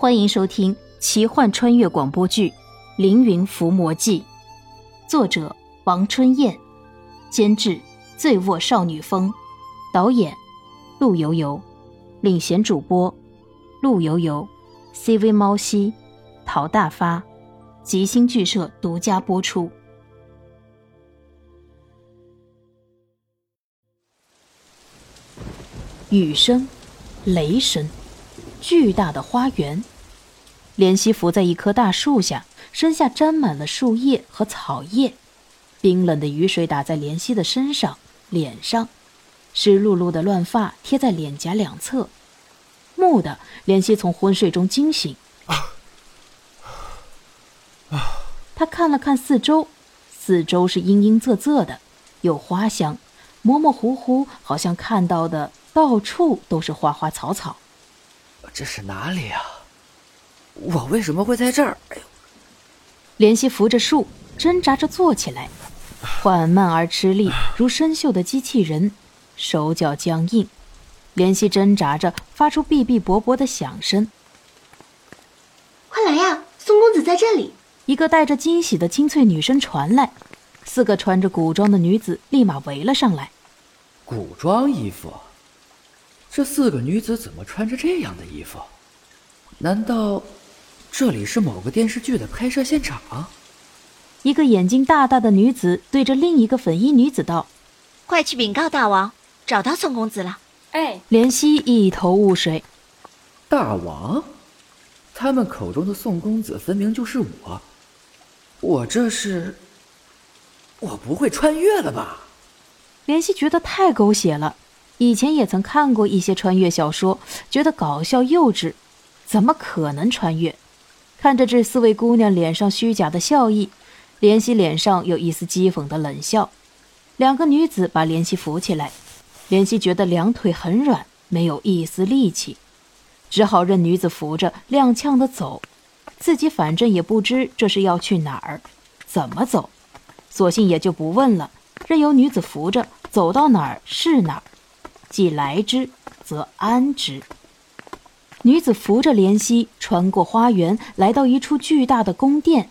欢迎收听奇幻穿越广播剧《凌云伏魔记》，作者王春燕，监制醉卧少女风，导演陆游游，领衔主播陆游游，CV 猫西，陶大发，吉星剧社独家播出。雨声，雷声。巨大的花园，莲溪伏在一棵大树下，身下沾满了树叶和草叶，冰冷的雨水打在莲溪的身上、脸上，湿漉漉的乱发贴在脸颊两侧。蓦地，莲溪从昏睡中惊醒，啊！啊他看了看四周，四周是阴阴仄仄的，有花香，模模糊糊，好像看到的到处都是花花草草。这是哪里啊？我为什么会在这儿？哎呦！莲溪扶着树，挣扎着坐起来，缓慢而吃力，如生锈的机器人，手脚僵硬。怜惜挣扎着，发出哔哔啵啵的响声。快来呀，宋公子在这里！一个带着惊喜的清脆女声传来，四个穿着古装的女子立马围了上来。古装衣服。这四个女子怎么穿着这样的衣服？难道这里是某个电视剧的拍摄现场？一个眼睛大大的女子对着另一个粉衣女子道：“快去禀告大王，找到宋公子了。”哎，怜惜一头雾水。大王，他们口中的宋公子分明就是我。我这是……我不会穿越了吧？怜惜觉得太狗血了。以前也曾看过一些穿越小说，觉得搞笑幼稚，怎么可能穿越？看着这四位姑娘脸上虚假的笑意，莲溪脸上有一丝讥讽的冷笑。两个女子把莲溪扶起来，莲溪觉得两腿很软，没有一丝力气，只好任女子扶着，踉跄的走。自己反正也不知这是要去哪儿，怎么走，索性也就不问了，任由女子扶着，走到哪儿是哪儿。既来之，则安之。女子扶着莲溪穿过花园，来到一处巨大的宫殿。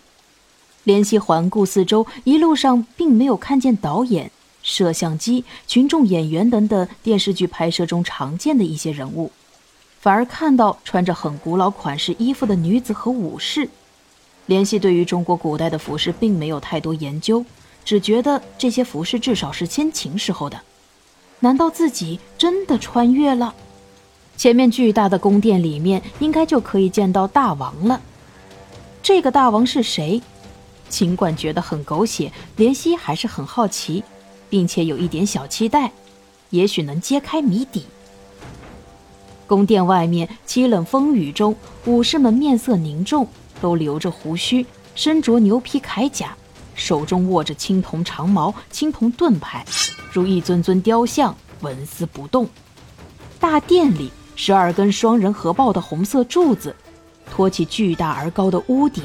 莲溪环顾四周，一路上并没有看见导演、摄像机、群众演员等等电视剧拍摄中常见的一些人物，反而看到穿着很古老款式衣服的女子和武士。莲溪对于中国古代的服饰并没有太多研究，只觉得这些服饰至少是先秦时候的。难道自己真的穿越了？前面巨大的宫殿里面，应该就可以见到大王了。这个大王是谁？尽管觉得很狗血，莲溪还是很好奇，并且有一点小期待，也许能揭开谜底。宫殿外面凄冷风雨中，武士们面色凝重，都留着胡须，身着牛皮铠甲。手中握着青铜长矛、青铜盾牌，如一尊尊雕像，纹丝不动。大殿里，十二根双人合抱的红色柱子，托起巨大而高的屋顶。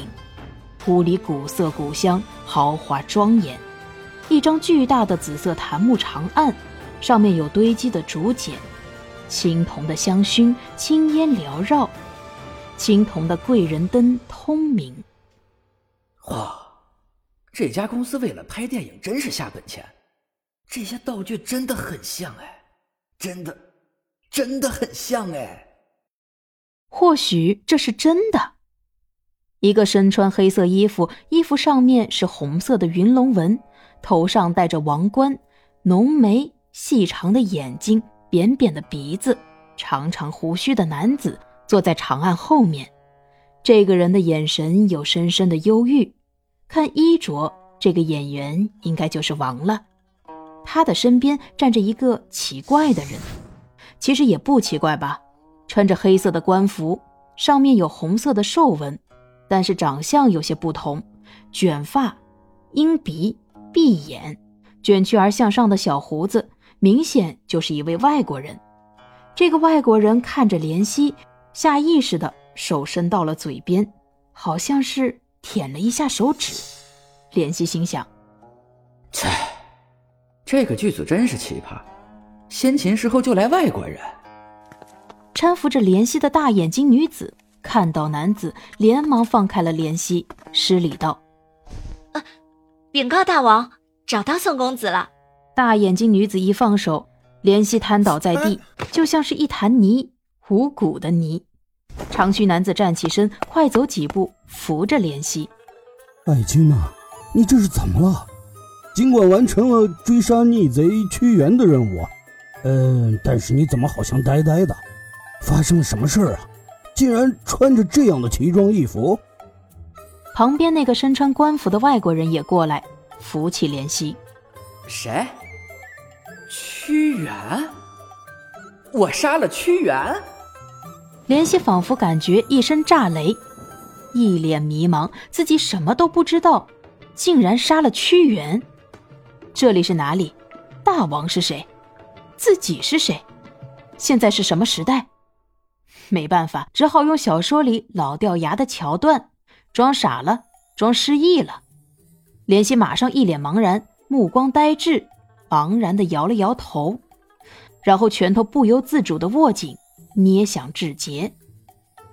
屋里古色古香，豪华庄严。一张巨大的紫色檀木长案，上面有堆积的竹简，青铜的香薰，青烟缭绕，青铜的贵人灯通明。哇！这家公司为了拍电影真是下本钱，这些道具真的很像哎，真的，真的很像哎。或许这是真的。一个身穿黑色衣服，衣服上面是红色的云龙纹，头上戴着王冠，浓眉细长的眼睛，扁扁的鼻子，长长胡须的男子坐在长案后面。这个人的眼神有深深的忧郁。看衣着，这个演员应该就是王了。他的身边站着一个奇怪的人，其实也不奇怪吧？穿着黑色的官服，上面有红色的兽纹，但是长相有些不同：卷发、鹰鼻、闭眼、卷曲而向上的小胡子，明显就是一位外国人。这个外国人看着莲溪，下意识的手伸到了嘴边，好像是。舔了一下手指，怜惜心想：“切，这个剧组真是奇葩，先秦时候就来外国人。”搀扶着怜惜的大眼睛女子看到男子，连忙放开了怜惜，施礼道：“呃，禀告大王，找到宋公子了。”大眼睛女子一放手，怜惜瘫倒在地，就像是一潭泥，无骨的泥。长须男子站起身，快走几步，扶着怜惜：“爱卿啊，你这是怎么了？尽管完成了追杀逆贼屈原的任务，嗯，但是你怎么好像呆呆的？发生了什么事儿啊？”竟然穿着这样的奇装异服，旁边那个身穿官服的外国人也过来扶起怜惜。谁？屈原？我杀了屈原？怜惜仿佛感觉一声炸雷，一脸迷茫，自己什么都不知道，竟然杀了屈原。这里是哪里？大王是谁？自己是谁？现在是什么时代？没办法，只好用小说里老掉牙的桥段，装傻了，装失忆了。怜惜马上一脸茫然，目光呆滞，茫然的摇了摇头，然后拳头不由自主的握紧，捏响指节。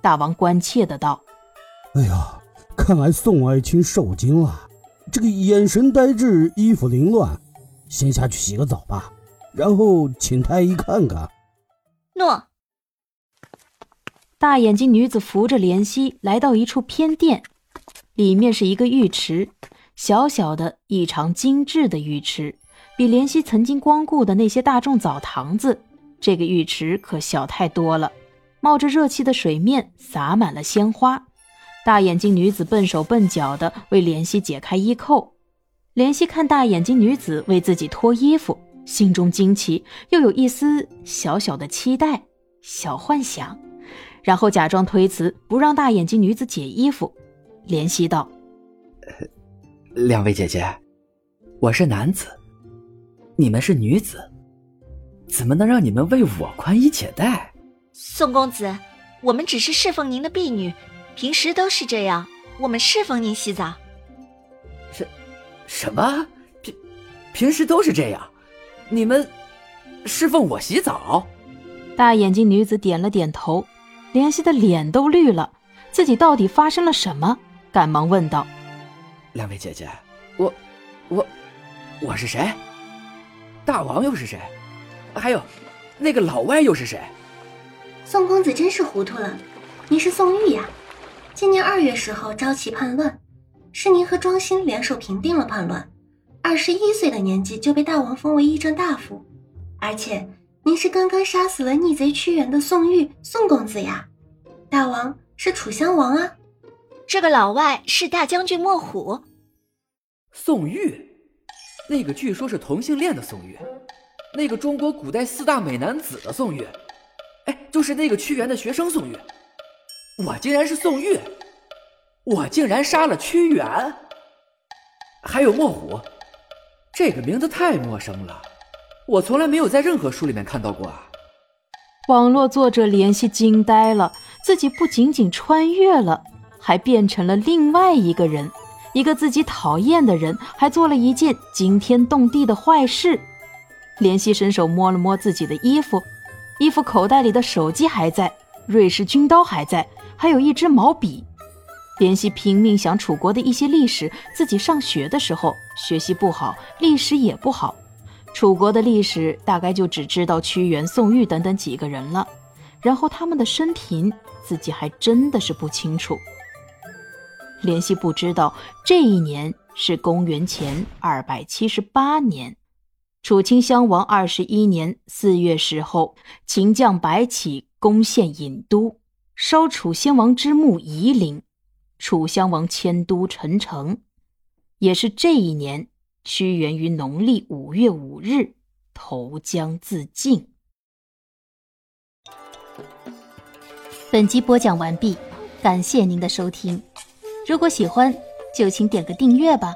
大王关切的道：“哎呀，看来宋爱卿受惊了，这个眼神呆滞，衣服凌乱，先下去洗个澡吧，然后请太医看看。”诺。大眼睛女子扶着怜惜来到一处偏殿，里面是一个浴池，小小的、异常精致的浴池，比怜惜曾经光顾的那些大众澡堂子，这个浴池可小太多了。冒着热气的水面洒满了鲜花。大眼睛女子笨手笨脚的为怜惜解开衣扣，怜惜看大眼睛女子为自己脱衣服，心中惊奇，又有一丝小小的期待、小幻想。然后假装推辞，不让大眼睛女子解衣服。怜惜道：“两位姐姐，我是男子，你们是女子，怎么能让你们为我宽衣解带？”宋公子，我们只是侍奉您的婢女，平时都是这样。我们侍奉您洗澡。什什么？平平时都是这样？你们侍奉我洗澡？大眼睛女子点了点头。怜惜的脸都绿了，自己到底发生了什么？赶忙问道：“两位姐姐，我，我，我是谁？大王又是谁？还有，那个老外又是谁？”宋公子真是糊涂了，您是宋玉呀。今年二月时候招齐叛乱，是您和庄辛联手平定了叛乱。二十一岁的年纪就被大王封为议政大夫，而且。您是刚刚杀死了逆贼屈原的宋玉，宋公子呀！大王是楚襄王啊！这个老外是大将军莫虎。宋玉，那个据说是同性恋的宋玉，那个中国古代四大美男子的宋玉，哎，就是那个屈原的学生宋玉。我竟然是宋玉，我竟然杀了屈原！还有莫虎，这个名字太陌生了。我从来没有在任何书里面看到过啊！网络作者联系惊呆了，自己不仅仅穿越了，还变成了另外一个人，一个自己讨厌的人，还做了一件惊天动地的坏事。怜惜伸手摸了摸自己的衣服，衣服口袋里的手机还在，瑞士军刀还在，还有一支毛笔。怜惜拼命想楚国的一些历史，自己上学的时候学习不好，历史也不好。楚国的历史大概就只知道屈原、宋玉等等几个人了，然后他们的生平自己还真的是不清楚。怜惜不知道这一年是公元前二百七十八年，楚顷襄王二十一年四月时候，秦将白起攻陷郢都，烧楚先王之墓夷陵，楚襄王迁都陈城，也是这一年。屈原于农历五月五日投江自尽。本集播讲完毕，感谢您的收听。如果喜欢，就请点个订阅吧。